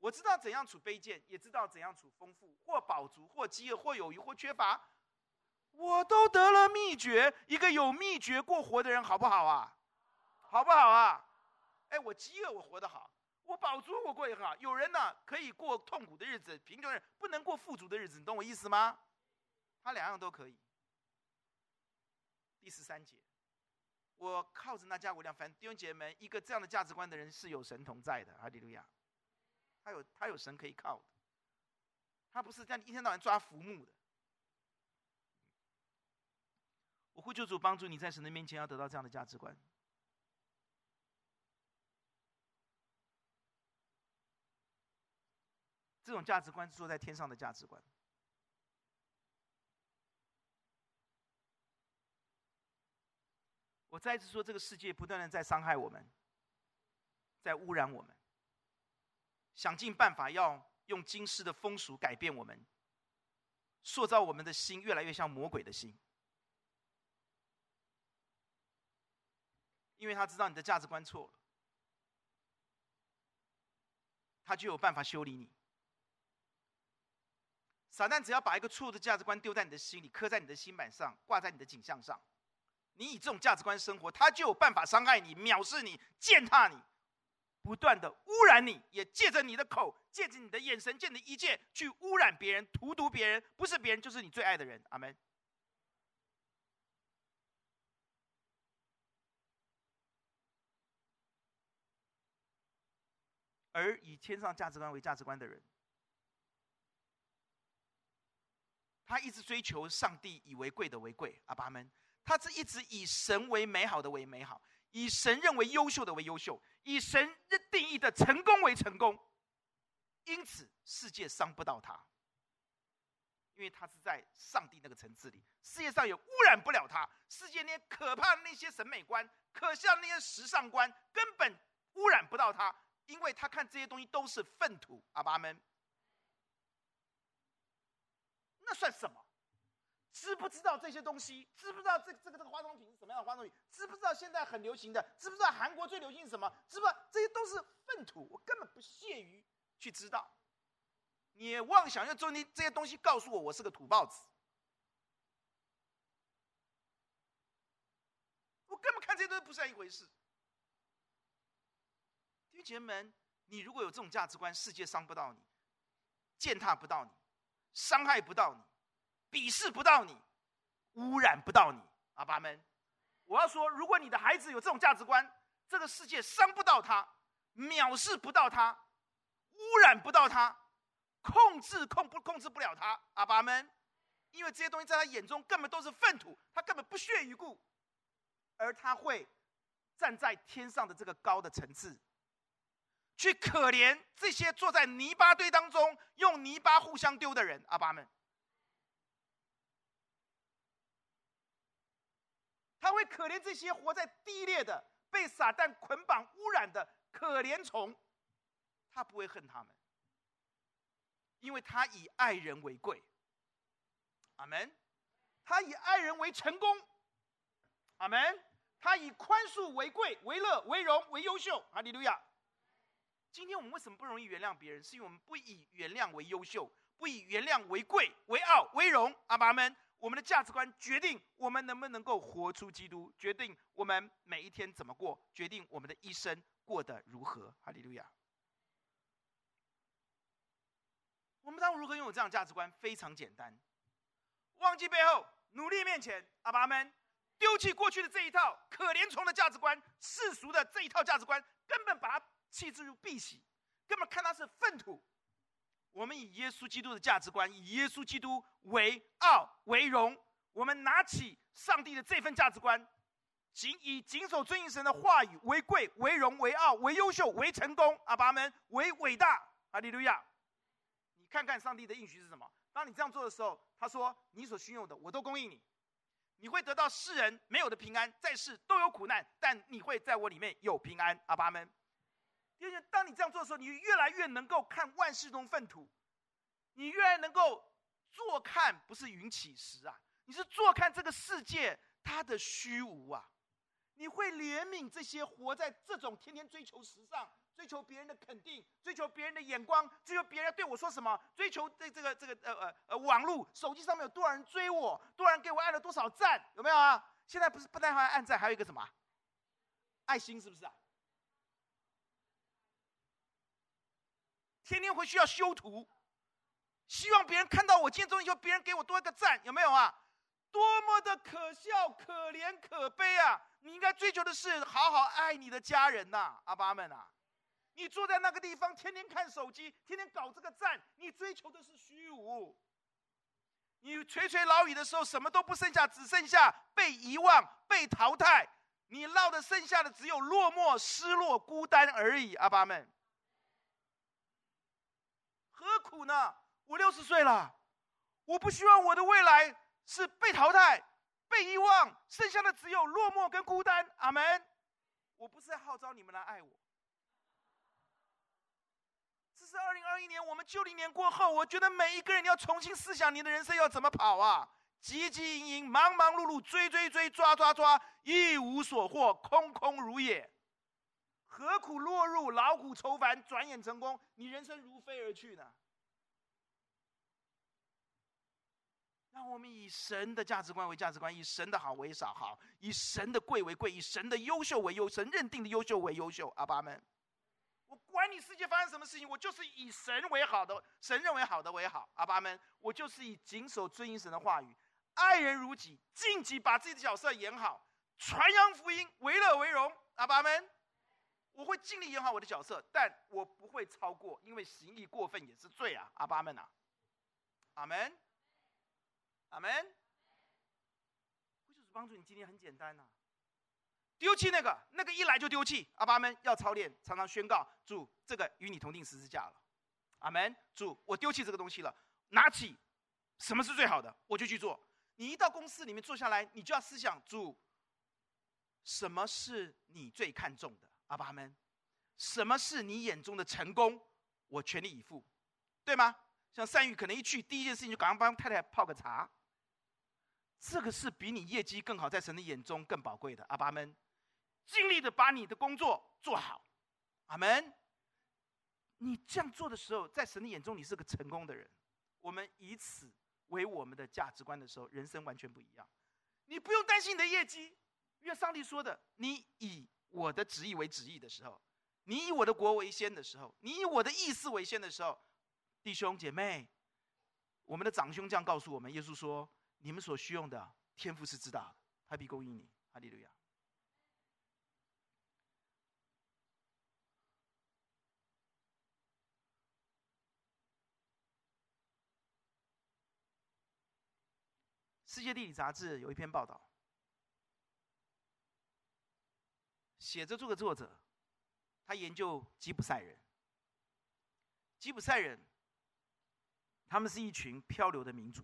S2: 我知道怎样处卑贱，也知道怎样处丰富，或饱足，或饥饿，或有余，或缺乏。我都得了秘诀，一个有秘诀过活的人，好不好啊？好不好啊？哎，我饥饿，我活得好；我饱足，我过得很好。有人呢，可以过痛苦的日子，贫穷人不能过富足的日子，你懂我意思吗？他两样都可以。第十三节，我靠着那加给我力量，凡弟兄姐妹们，一个这样的价值观的人是有神同在的。哈利路亚，他有他有神可以靠的，他不是这样一天到晚抓浮木的。我呼求主帮助你在神的面前要得到这样的价值观。这种价值观是坐在天上的价值观。我再一次说，这个世界不断的在伤害我们，在污染我们，想尽办法要用今世的风俗改变我们，塑造我们的心越来越像魔鬼的心。因为他知道你的价值观错了，他就有办法修理你。撒旦只要把一个错误的价值观丢在你的心里，刻在你的心板上，挂在你的颈项上，你以这种价值观生活，他就有办法伤害你、藐视你、践踏你，不断的污染你，也借着你的口，借着你的眼神，借你的一切去污染别人，荼毒别人，不是别人，就是你最爱的人，阿门。而以天上价值观为价值观的人，他一直追求上帝以为贵的为贵，阿爸们，他是一直以神为美好的为美好，以神认为优秀的为优秀。以神定义的成功为成功，因此世界伤不到他。因为他是在上帝那个层次里，世界上也污染不了他。世界那些可怕的那些审美观、可笑的那些时尚观，根本污染不到他，因为他看这些东西都是粪土。阿爸们，那算什么？知不知道这些东西？知不知道这个、这个这个化妆品是什么样的化妆品？知不知道现在很流行的？知不知道韩国最流行是什么？知不知道这些都是粪土？我根本不屑于去知道。你妄想用这些这些东西告诉我，我是个土包子。我根本看这些东西不算一回事。弟兄姐妹们，你如果有这种价值观，世界伤不到你，践踏不到你，伤害不到你，鄙视不到你，污染不到你。阿爸们，我要说，如果你的孩子有这种价值观，这个世界伤不到他，藐视不到他，污染不到他。控制控不控制不了他，阿爸们，因为这些东西在他眼中根本都是粪土，他根本不屑一顾，而他会站在天上的这个高的层次，去可怜这些坐在泥巴堆当中用泥巴互相丢的人，阿爸们，他会可怜这些活在低劣的、被撒旦捆绑污染的可怜虫，他不会恨他们。因为他以爱人为贵，阿门。他以爱人为成功，阿门。他以宽恕为贵、为乐、为荣、为优秀，哈利路亚。今天我们为什么不容易原谅别人？是因为我们不以原谅为优秀，不以原谅为贵、为傲、为荣，阿爸们。我们的价值观决定我们能不能够活出基督，决定我们每一天怎么过，决定我们的一生过得如何，哈利路亚。我们当如何拥有这样价值观？非常简单，忘记背后，努力面前。阿爸们，丢弃过去的这一套可怜虫的价值观，世俗的这一套价值观，根本把它弃之如敝屣，根本看它是粪土。我们以耶稣基督的价值观，以耶稣基督为傲为荣。我们拿起上帝的这份价值观，谨以谨守遵行神的话语为贵为荣为傲为优秀为成功。阿爸们，为伟大。哈利路亚。你看看上帝的应许是什么？当你这样做的时候，他说：“你所需用的，我都供应你。你会得到世人没有的平安，在世都有苦难，但你会在我里面有平安。”阿爸们，因为当你这样做的时候，你越来越能够看万事中粪土，你越来越能够坐看不是云起时啊，你是坐看这个世界它的虚无啊。你会怜悯这些活在这种天天追求时尚。追求别人的肯定，追求别人的眼光，追求别人要对我说什么，追求这这个这个呃呃呃网络手机上面有多少人追我，多少人给我按了多少赞，有没有啊？现在不是不但还按赞，还有一个什么？爱心是不是啊？天天回去要修图，希望别人看到我今天终于以后，别人给我多一个赞，有没有啊？多么的可笑、可怜、可悲啊！你应该追求的是好好爱你的家人呐、阿爸们啊！你坐在那个地方，天天看手机，天天搞这个赞，你追求的是虚无。你垂垂老矣的时候，什么都不剩下，只剩下被遗忘、被淘汰。你落的剩下的只有落寞、失落、孤单而已。阿爸们，何苦呢？我六十岁了，我不希望我的未来是被淘汰、被遗忘，剩下的只有落寞跟孤单。阿门。我不是在号召你们来爱我。这是二零二一年，我们旧历年过后，我觉得每一个人要重新思想你的人生要怎么跑啊！急急营营，忙忙碌碌，追追追，抓抓抓，一无所获，空空如也。何苦落入劳苦愁烦，转眼成功？你人生如飞而去呢？让我们以神的价值观为价值观，以神的好为少好，以神的贵为贵，以神的优秀为优，神认定的优秀为优秀。阿爸们。我管你世界发生什么事情，我就是以神为好的，神认为好的为好。阿爸们，我就是以谨守遵行神的话语，爱人如己，尽己把自己的角色演好，传扬福音，为乐为荣。阿爸们，我会尽力演好我的角色，但我不会超过，因为行义过分也是罪啊！阿爸们呐，阿门，阿门。不就是帮助你今天很简单呐、丢弃那个，那个一来就丢弃。阿爸们要操练，常常宣告主，这个与你同钉十字架了。阿门。主，我丢弃这个东西了，拿起什么是最好的，我就去做。你一到公司里面坐下来，你就要思想主，什么是你最看重的？阿爸们，什么是你眼中的成功？我全力以赴，对吗？像善宇可能一去，第一件事情就赶快帮太太泡个茶。这个是比你业绩更好，在神的眼中更宝贵的。阿爸们。尽力的把你的工作做好，阿门。你这样做的时候，在神的眼中，你是个成功的人。我们以此为我们的价值观的时候，人生完全不一样。你不用担心你的业绩，因为上帝说的：“你以我的旨意为旨意的时候，你以我的国为先的时候，你以我的意思为先的时候。”弟兄姐妹，我们的长兄这样告诉我们：耶稣说：“你们所需用的，天赋是知道的，他必供应你。”哈利路亚。世界地理杂志有一篇报道，写着这个作者，他研究吉普赛人。吉普赛人，他们是一群漂流的民族。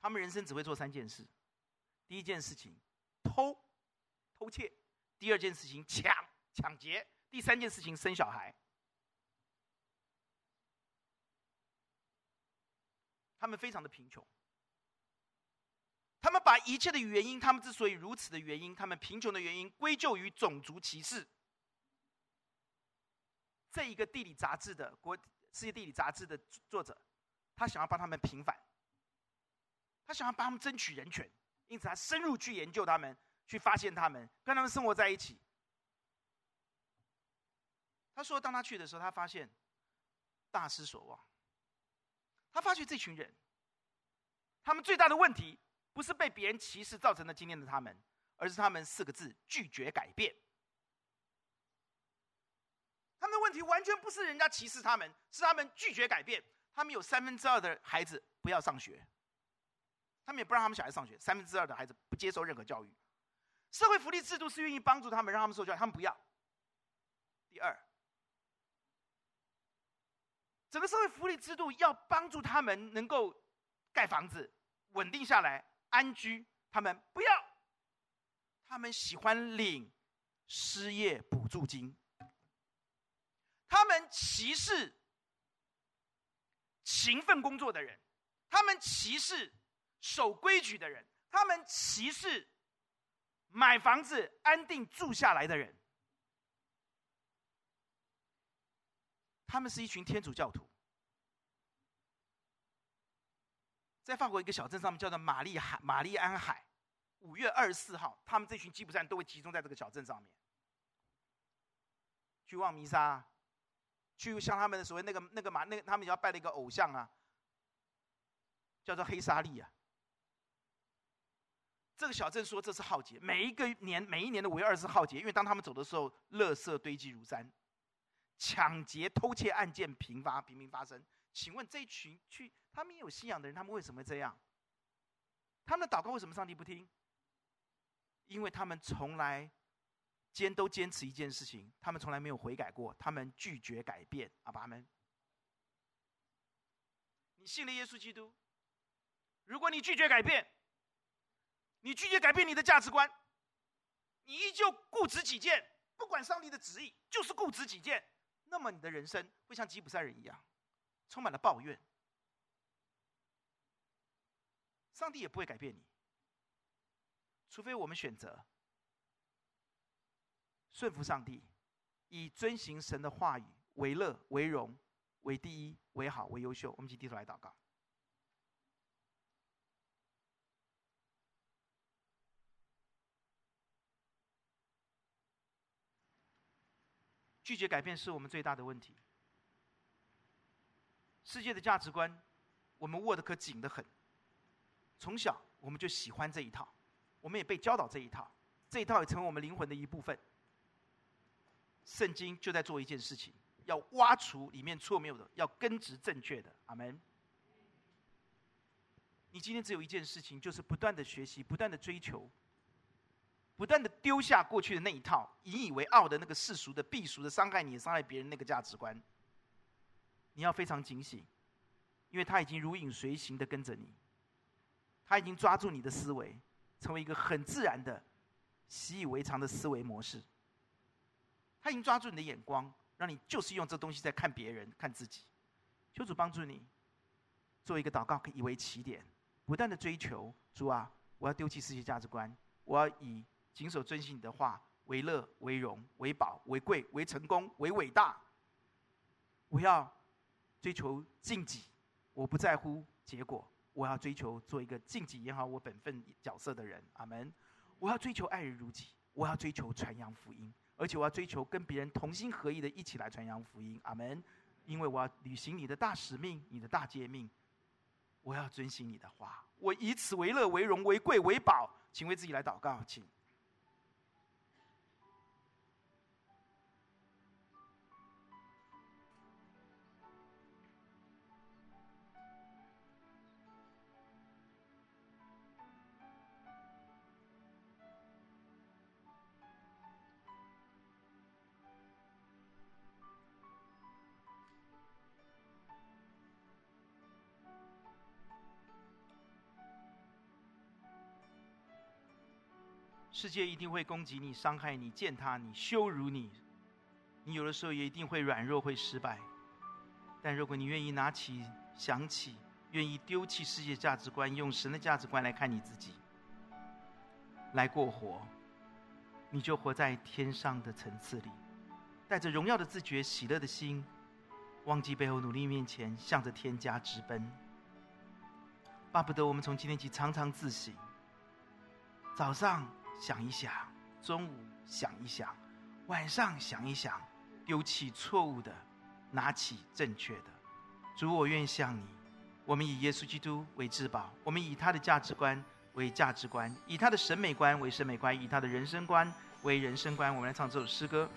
S2: 他们人生只会做三件事：第一件事情偷偷窃；第二件事情抢抢劫；第三件事情生小孩。他们非常的贫穷。他们把一切的原因，他们之所以如此的原因，他们贫穷的原因，归咎于种族歧视。这一个地理杂志的国世界地理杂志的作者，他想要帮他们平反，他想要帮他们争取人权，因此他深入去研究他们，去发现他们，跟他们生活在一起。他说，当他去的时候，他发现大失所望。他发觉这群人，他们最大的问题。不是被别人歧视造成的今天的他们，而是他们四个字拒绝改变。他们的问题完全不是人家歧视他们，是他们拒绝改变。他们有三分之二的孩子不要上学，他们也不让他们小孩上学。三分之二的孩子不接受任何教育。社会福利制度是愿意帮助他们，让他们受教育，他们不要。第二，整个社会福利制度要帮助他们能够盖房子，稳定下来。安居，他们不要，他们喜欢领失业补助金，他们歧视勤奋工作的人，他们歧视守规矩的人，他们歧视买房子安定住下来的人，他们是一群天主教徒。在法国一个小镇上面，叫做玛丽海玛丽安海，五月二十四号，他们这群吉普赛人都会集中在这个小镇上面，去望弥撒，去向他们所谓那个那个马那个他们要拜的一个偶像啊，叫做黑沙利啊。这个小镇说这是浩劫，每一个年每一年的五月二十四号劫，因为当他们走的时候，垃圾堆积如山，抢劫偷窃案件频发频频发生。请问这一群去？他们有信仰的人，他们为什么这样？他们的祷告为什么上帝不听？因为他们从来坚都坚持一件事情，他们从来没有悔改过，他们拒绝改变。阿爸们，你信了耶稣基督，如果你拒绝改变，你拒绝改变你的价值观，你依旧固执己见，不管上帝的旨意，就是固执己见，那么你的人生会像吉普赛人一样，充满了抱怨。上帝也不会改变你，除非我们选择顺服上帝，以遵行神的话语为乐、为荣、为第一、为好、为优秀。我们请低头来祷告。拒绝改变是我们最大的问题。世界的价值观，我们握得可紧得很。从小我们就喜欢这一套，我们也被教导这一套，这一套也成为我们灵魂的一部分。
S3: 圣经就在做一件事情，要挖除里面错谬的，要根植正确的。阿门。你今天只有一件事情，就是不断的学习，不断的追求，不断的丢下过去的那一套引以为傲的那个世俗的、避俗的、伤害你、伤害别人那个价值观。你要非常警醒，因为他已经如影随形的跟着你，他已经抓住你的思维，成为一个很自然的、习以为常的思维模式。他已经抓住你的眼光，让你就是用这东西在看别人、看自己。求主帮助你，做一个祷告，可以为起点。不断的追求主啊，我要丢弃世界价值观，我要以谨守遵行你的话为乐、为荣、为宝、为贵、为成功、为伟大。我要追求尽己，我不在乎结果。我要追求做一个尽己演好我本分角色的人。阿门。我要追求爱人如己，我要追求传扬福音，而且我要追求跟别人同心合意的一起来传扬福音。阿门。因为我要履行你的大使命，你的大诫命。我要遵行你的话，我以此为乐、为荣、为贵、为宝，请为自己来祷告，请。世界一定会攻击你、伤害你、践踏你、羞辱你，你有的时候也一定会软弱、会失败。但如果你愿意拿起、想起，愿意丢弃世界价值观，用神的价值观来看你自己，来过活，你就活在天上的层次里，带着荣耀的自觉、喜乐的心，忘记背后努力面前，向着天家直奔。巴不得我们从今天起常常自省，早上。想一想，中午想一想，晚上想一想，丢弃错误的，拿起正确的。主，我愿向你。我们以耶稣基督为至宝，我们以他的价值观为价值观，以他的审美观为审美观，以他的人生观为人生观。我们来唱这首诗歌。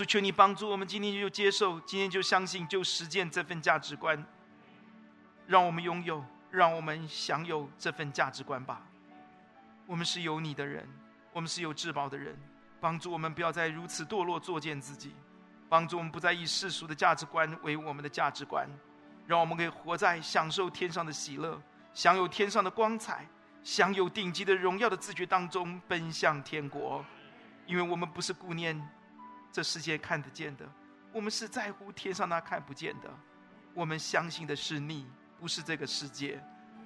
S2: 稣，求你帮助我们，今天就接受，今天就相信，就实践这份价值观，让我们拥有，让我们享有这份价值观吧。我们是有你的人，我们是有至宝的人，帮助我们不要再如此堕落，作践自己，帮助我们不再以世俗的价值观为我们的价值观，让我们可以活在享受天上的喜乐，享有天上的光彩，享有顶级的荣耀的自觉当中，奔向天国，因为我们不是顾念。这世界看得见的，我们是在乎天上那看不见的。我们相信的是你，不是这个世界。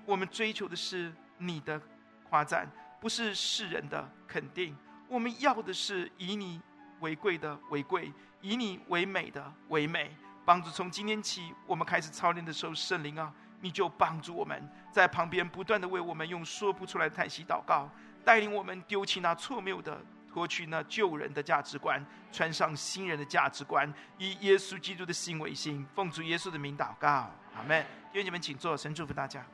S2: 我们追求的是你的夸赞，不是世人的肯定。我们要的是以你为贵的为贵，以你为美的为美。帮助从今天起，我们开始操练的时候，圣灵啊，你就帮助我们，在旁边不断的为我们用说不出来的叹息祷告，带领我们丢弃那错谬的。过去那旧人的价值观，穿上新人的价值观，以耶稣基督的心为心，奉主耶稣的名祷告，阿门。愿你们，请坐，神祝福大家。